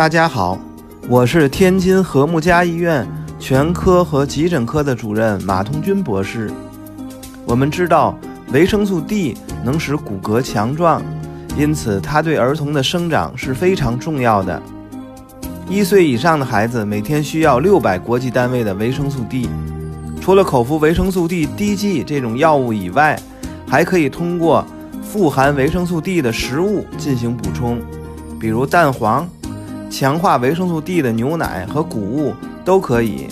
大家好，我是天津和睦家医院全科和急诊科的主任马同军博士。我们知道维生素 D 能使骨骼强壮，因此它对儿童的生长是非常重要的。一岁以上的孩子每天需要六百国际单位的维生素 D。除了口服维生素 D 滴剂这种药物以外，还可以通过富含维生素 D 的食物进行补充，比如蛋黄、强化维生素 D 的牛奶和谷物都可以。